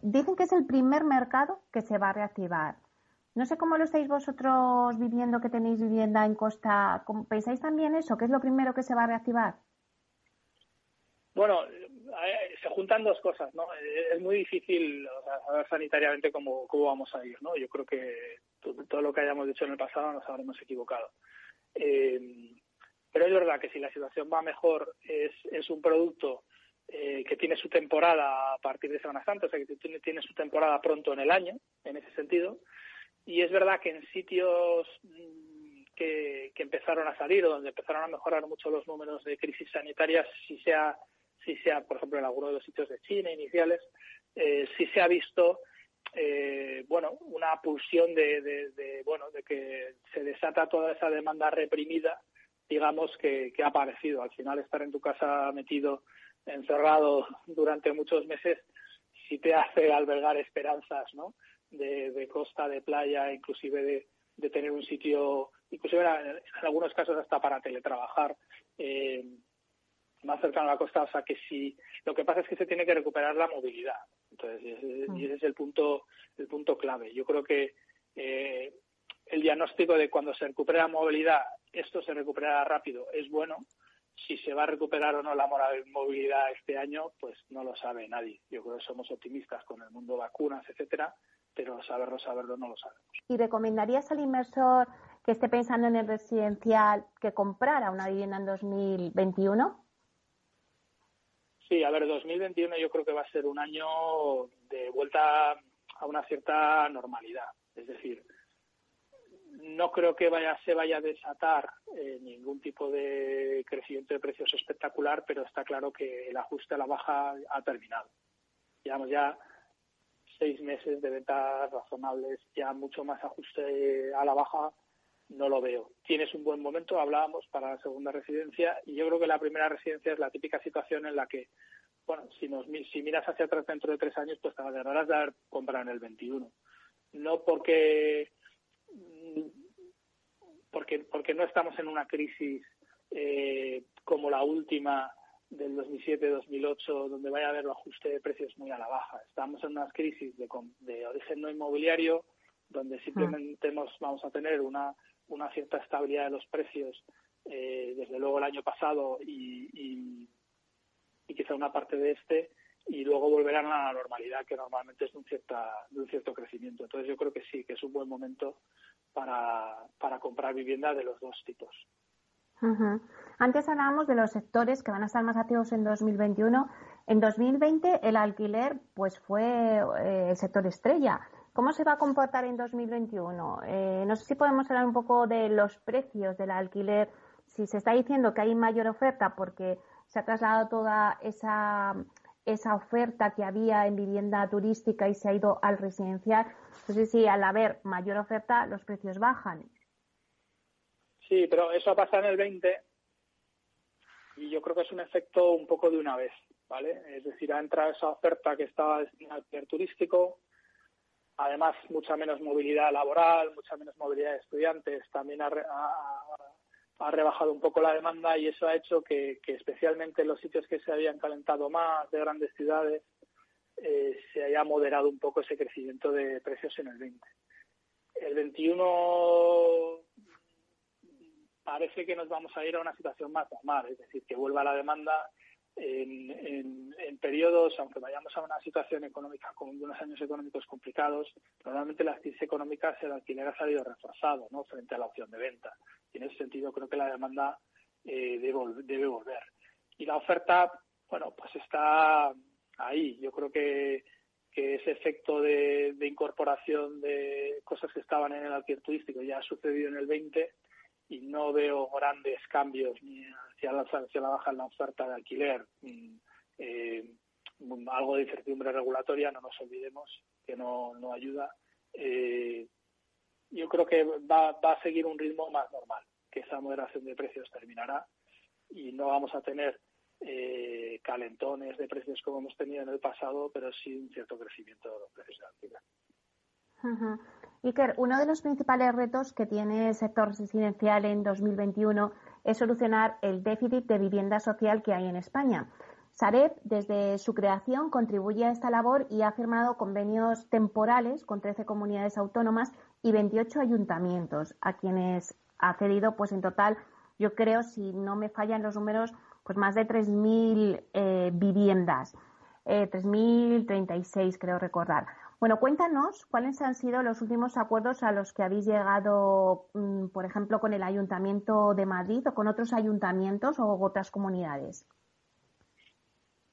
dicen que es el primer mercado que se va a reactivar. No sé cómo lo estáis vosotros viviendo que tenéis vivienda en costa. ¿Pensáis también eso? ¿Qué es lo primero que se va a reactivar? Bueno, se juntan dos cosas, ¿no? Eh, es muy difícil saber sanitariamente cómo, cómo vamos a ir, ¿no? Yo creo que todo lo que hayamos dicho en el pasado nos habremos equivocado. Eh, pero es verdad que si la situación va mejor, es, es un producto eh, que tiene su temporada a partir de Semana Santa, o sea, que tiene, tiene su temporada pronto en el año, en ese sentido. Y es verdad que en sitios mm, que, que empezaron a salir o donde empezaron a mejorar mucho los números de crisis sanitarias, si sea si sea, por ejemplo, en alguno de los sitios de China iniciales, eh, sí se ha visto eh, bueno, una pulsión de, de, bueno, de que se desata toda esa demanda reprimida, digamos, que, ha aparecido. Al final, estar en tu casa metido, encerrado durante muchos meses, sí te hace albergar esperanzas, ¿no? De, costa, de playa, inclusive de, de tener un sitio, inclusive en, algunos casos hasta para teletrabajar. Eh, más cercano a la costa, o sea que si lo que pasa es que se tiene que recuperar la movilidad. Entonces, y ese, es el punto, el punto clave. Yo creo que eh, el diagnóstico de cuando se recupera la movilidad, esto se recuperará rápido, es bueno. Si se va a recuperar o no la movilidad este año, pues no lo sabe nadie. Yo creo que somos optimistas con el mundo vacunas, etcétera, pero saberlo, saberlo no lo sabemos. ¿Y recomendarías al inversor que esté pensando en el residencial que comprara una vivienda en 2021? Sí, a ver, 2021 yo creo que va a ser un año de vuelta a una cierta normalidad. Es decir, no creo que vaya, se vaya a desatar eh, ningún tipo de crecimiento de precios espectacular, pero está claro que el ajuste a la baja ha terminado. Llevamos ya seis meses de ventas razonables, ya mucho más ajuste a la baja no lo veo. Tienes un buen momento, hablábamos, para la segunda residencia y yo creo que la primera residencia es la típica situación en la que, bueno, si, nos, si miras hacia atrás dentro de tres años, pues te agarrarás de haber comprado en el 21. No porque, porque, porque no estamos en una crisis eh, como la última del 2007-2008, donde vaya a haber un ajuste de precios muy a la baja. Estamos en una crisis de, de origen no inmobiliario, donde simplemente vamos a tener una una cierta estabilidad de los precios eh, desde luego el año pasado y, y, quizá una parte de este y luego volverán a la normalidad que normalmente es de un, cierta, de un cierto crecimiento. Entonces yo creo que sí, que es un buen momento para, para comprar vivienda de los dos tipos. Antes hablábamos de los sectores que van a estar más activos en 2021. En 2020 el alquiler pues fue eh, el sector estrella. ¿Cómo se va a comportar en 2021? Eh, no sé si podemos hablar un poco de los precios del alquiler. Si se está diciendo que hay mayor oferta porque se ha trasladado toda esa, esa oferta que había en vivienda turística y se ha ido al residencial, no sé si al haber mayor oferta los precios bajan. Sí, pero eso ha pasado en el 20 y yo creo que es un efecto un poco de una vez, ¿vale? Es decir, ha entrado esa oferta que estaba destinada al alquiler turístico, además mucha menos movilidad laboral, mucha menos movilidad de estudiantes, también ha, rebajado un poco la demanda y eso ha hecho que, especialmente en los sitios que se habían calentado más de grandes ciudades eh, se haya moderado un poco ese crecimiento de precios en el 20. El 21 parece que nos vamos a ir a una situación más normal, es decir, que vuelva la demanda en, periodos, aunque vayamos a una situación económica con unos años económicos complicados, normalmente las crisis económicas el alquiler ha salido reforzado ¿no? frente a la opción de venta. Y en ese sentido creo que la demanda eh, debe, debe volver. Y la oferta, bueno, pues está ahí. Yo creo que, que ese efecto de, de, incorporación de cosas que estaban en el alquiler turístico ya ha sucedido en el 20 y no veo grandes cambios ni hacia la, hacia la baja en la oferta de alquiler. Eh, algo de incertidumbre regulatoria, no nos olvidemos que no, no ayuda. Eh, yo creo que va, va a seguir un ritmo más normal, que esa moderación de precios terminará y no vamos a tener eh, calentones de precios como hemos tenido en el pasado, pero sí un cierto crecimiento de los precios de alquiler. Iker, uno de los principales retos que tiene el sector residencial en 2021 es solucionar el déficit de vivienda social que hay en España. Sareb, desde su creación, contribuye a esta labor y ha firmado convenios temporales con 13 comunidades autónomas y 28 ayuntamientos, a quienes ha cedido, pues en total, yo creo, si no me fallan los números, pues más de 3.000 eh, viviendas. eh, 3.036, creo recordar. Bueno, cuéntanos cuáles han sido los últimos acuerdos a los que habéis llegado, mm, por ejemplo, con el Ayuntamiento de Madrid o con otros ayuntamientos o otras comunidades.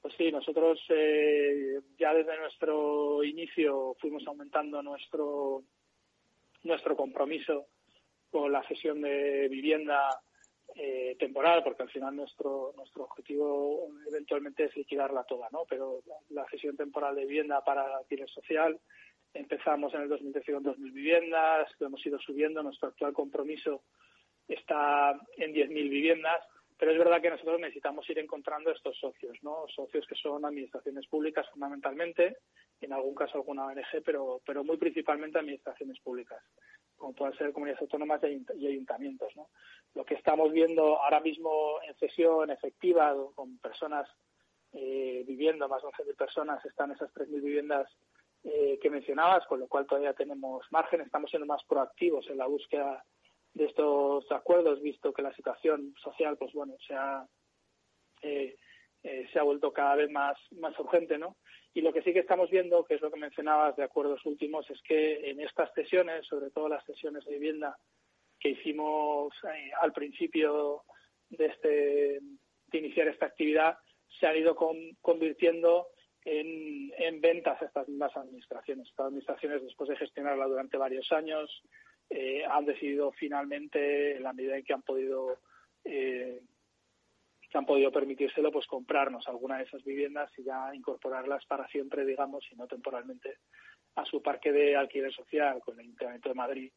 Pues sí, nosotros eh, ya desde nuestro inicio fuimos aumentando nuestro nuestro compromiso con la cesión de vivienda eh, temporal, porque al final nuestro nuestro objetivo eventualmente es liquidarla toda, ¿no? Pero la, cesión temporal de vivienda para alquiler social, empezamos en el 2010 con 2.000 viviendas, lo hemos ido subiendo, nuestro actual compromiso está en 10.000 viviendas, pero es verdad que nosotros necesitamos ir encontrando estos socios, ¿no? Socios que son administraciones públicas fundamentalmente, en algún caso alguna ONG, pero, pero muy principalmente administraciones públicas como pueden ser comunidades autónomas y ayuntamientos. ¿no? Lo que estamos viendo ahora mismo en sesión efectiva con personas eh, viviendo, más de 11.000 personas, están esas 3.000 viviendas eh, que mencionabas, con lo cual todavía tenemos margen, estamos siendo más proactivos en la búsqueda de estos acuerdos, visto que la situación social, pues bueno, se ha, eh, eh, se ha vuelto cada vez más, más urgente, ¿no? Y lo que sí que estamos viendo, que es lo que mencionabas de acuerdos últimos, es que en estas sesiones, sobre todo las sesiones de vivienda que hicimos eh, al principio de, este, de iniciar esta actividad, se han ido convirtiendo en, en, ventas a estas mismas administraciones. Estas administraciones, después de gestionarla durante varios años, eh, han decidido finalmente, en la medida en que han podido eh, han podido permitírselo, pues comprarnos alguna de esas viviendas y ya incorporarlas para siempre, digamos, y no temporalmente, a su parque de alquiler social con el Ayuntamiento de Madrid.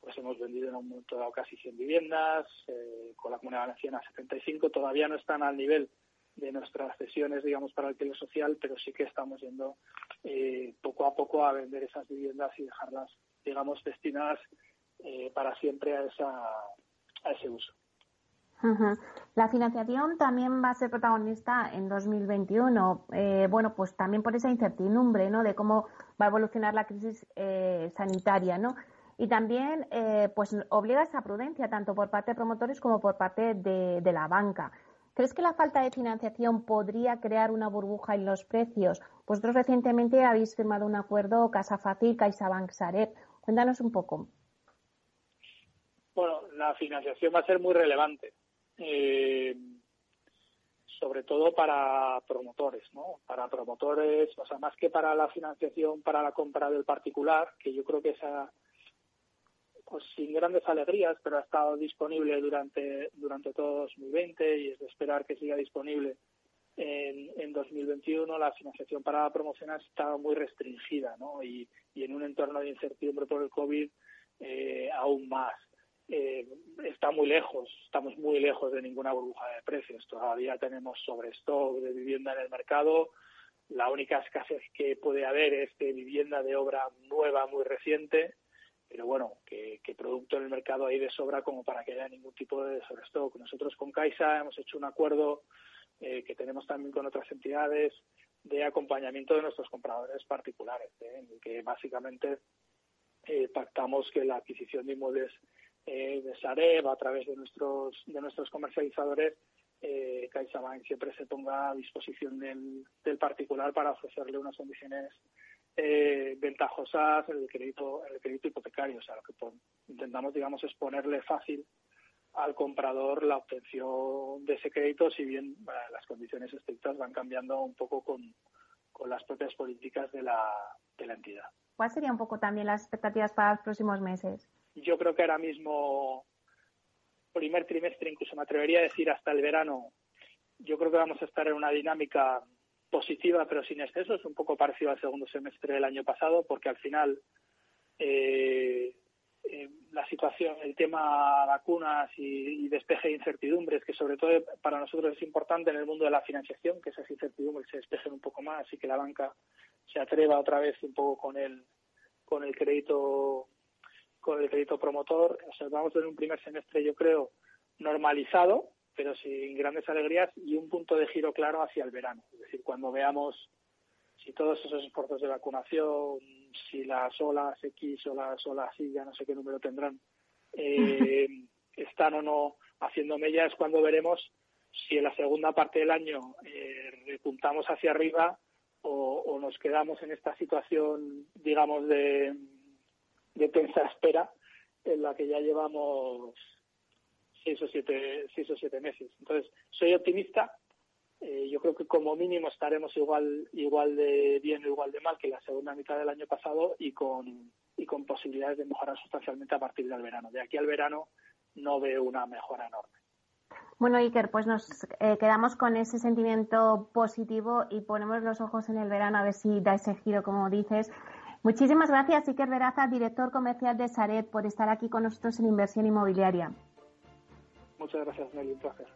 Pues hemos vendido en un momento dado casi 100 viviendas, eh, con la Comunidad Valenciana 75. Todavía no están al nivel de nuestras cesiones, digamos, para alquiler social, pero sí que estamos yendo eh, poco a poco a vender esas viviendas y dejarlas, digamos, destinadas eh, para siempre a, esa, a ese uso. La financiación también va a ser protagonista en 2021. Eh, bueno, pues también por esa incertidumbre, ¿no? De cómo va a evolucionar la crisis eh, sanitaria, ¿no? Y también, eh, pues obliga a esa prudencia tanto por parte de promotores como por parte de, la banca. ¿Crees que la falta de financiación podría crear una burbuja en los precios? Vosotros recientemente habéis firmado un acuerdo Casa Fácil, CaixaBank Sareb. Cuéntanos un poco. Bueno, la financiación va a ser muy relevante eh, sobre todo para promotores, ¿no? Para promotores, o sea, más que para la financiación, para la compra del particular, que yo creo que esa, pues sin grandes alegrías, pero ha estado disponible durante, durante todo 2020 y es de esperar que siga disponible en, en 2021. La financiación para la promoción ha estado muy restringida, ¿no? Y, y en un entorno de incertidumbre por el COVID, eh, aún más eh, está muy lejos, estamos muy lejos de ninguna burbuja de precios. Todavía tenemos sobrestock de vivienda en el mercado. La única escasez que puede haber es de vivienda de obra nueva, muy reciente, pero bueno, que, producto en el mercado hay de sobra como para que haya ningún tipo de sobrestock. Nosotros con Caixa hemos hecho un acuerdo eh, que tenemos también con otras entidades de acompañamiento de nuestros compradores particulares, ¿eh? en el que básicamente eh, pactamos que la adquisición de inmuebles eh, de Sareb a través de nuestros de nuestros comercializadores eh, CaixaBank siempre se ponga a disposición del, del particular para ofrecerle unas condiciones eh, ventajosas en el crédito el crédito hipotecario o sea lo que intentamos digamos es ponerle fácil al comprador la obtención de ese crédito si bien las condiciones estrictas van cambiando un poco con, con las propias políticas de la, de la entidad. ¿Cuáles serían un poco también las expectativas para los próximos meses? Yo creo que ahora mismo, primer trimestre, incluso me atrevería a decir hasta el verano, yo creo que vamos a estar en una dinámica positiva pero sin excesos, un poco parecido al segundo semestre del año pasado, porque al final eh, eh, la situación, el tema vacunas y, despeje de incertidumbres, que sobre todo para nosotros es importante en el mundo de la financiación, que esas incertidumbres se despejen un poco más y que la banca se atreva otra vez un poco con el, con el crédito con el crédito promotor. Observamos en un primer semestre, yo creo, normalizado, pero sin grandes alegrías y un punto de giro claro hacia el verano. Es decir, cuando veamos si todos esos esfuerzos de vacunación, si las olas X o las olas Y, ya no sé qué número tendrán, eh, están o no haciendo mellas, cuando veremos si en la segunda parte del año eh, repuntamos hacia arriba o, nos quedamos en esta situación, digamos, de, de tensa espera en la que ya llevamos seis o siete, seis o siete meses. Entonces, soy optimista. Eh, yo creo que como mínimo estaremos igual, igual de bien o igual de mal que la segunda mitad del año pasado y con, y con posibilidades de mejorar sustancialmente a partir del verano. De aquí al verano no veo una mejora enorme. Bueno, Iker, pues nos eh, quedamos con ese sentimiento positivo y ponemos los ojos en el verano a ver si da ese giro, como dices. Muchísimas gracias, Iker Veraza, director comercial de Saret, por estar aquí con nosotros en Inversión Inmobiliaria. Muchas gracias, Nelly. Un placer.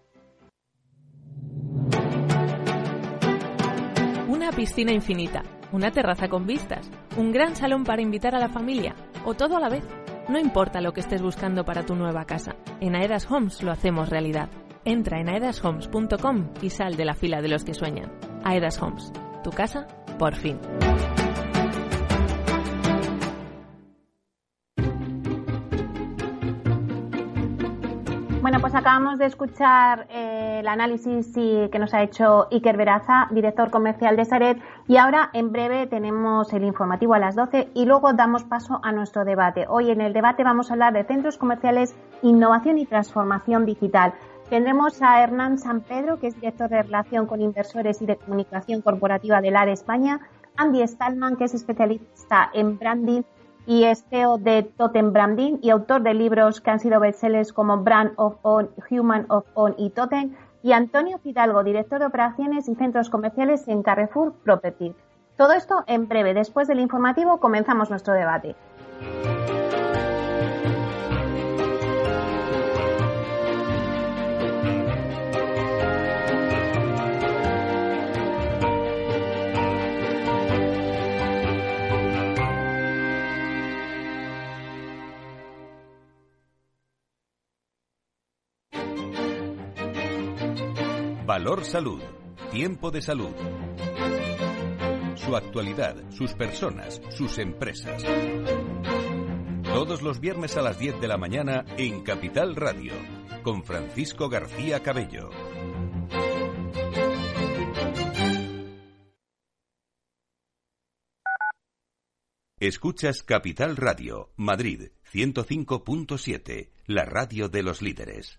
Una piscina infinita, una terraza con vistas, un gran salón para invitar a la familia o todo a la vez. No importa lo que estés buscando para tu nueva casa, en Aedas Homes lo hacemos realidad. Entra en aedashomes.com y sal de la fila de los que sueñan. Aedas Homes, tu casa, por fin. Bueno, pues acabamos de escuchar eh, el análisis que nos ha hecho Iker Veraza, director comercial de Saret, y ahora en breve tenemos el informativo a las 12 y luego damos paso a nuestro debate. Hoy en el debate vamos a hablar de centros comerciales, innovación y transformación digital. Tendremos a Hernán San Pedro, que es director de Relación con Inversores y de Comunicación Corporativa del ARE España, Andy Stallman, que es especialista en branding y es CEO de Totem Branding y autor de libros que han sido bestsellers como Brand of On, Human of On y Totem, y Antonio Fidalgo, director de operaciones y centros comerciales en Carrefour Property. Todo esto en breve. Después del informativo comenzamos nuestro debate. Valor Salud. Tiempo de salud. Su actualidad, sus personas, sus empresas. Todos los viernes a las 10 de la mañana en Capital Radio, con Francisco García Cabello. Escuchas Capital Radio, Madrid 105.7, la radio de los líderes.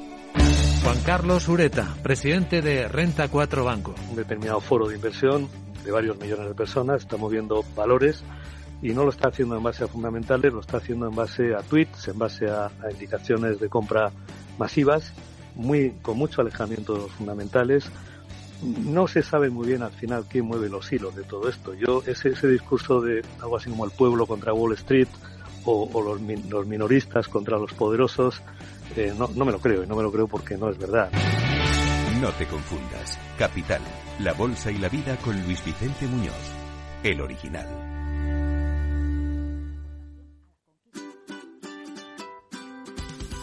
Juan Carlos Ureta, presidente de Renta 4 Banco. Un determinado foro de inversión de varios millones de personas está moviendo valores y no lo está haciendo en base a fundamentales, lo está haciendo en base a tweets, en base a, indicaciones de compra masivas, muy, con mucho alejamiento de los fundamentales. No se sabe muy bien al final quién mueve los hilos de todo esto. Yo, ese, ese discurso de algo así como el pueblo contra Wall Street o, los, los minoristas contra los poderosos, eh, no, no me lo creo, y no me lo creo porque no es verdad. No te confundas. Capital, la bolsa y la vida con Luis Vicente Muñoz, el original.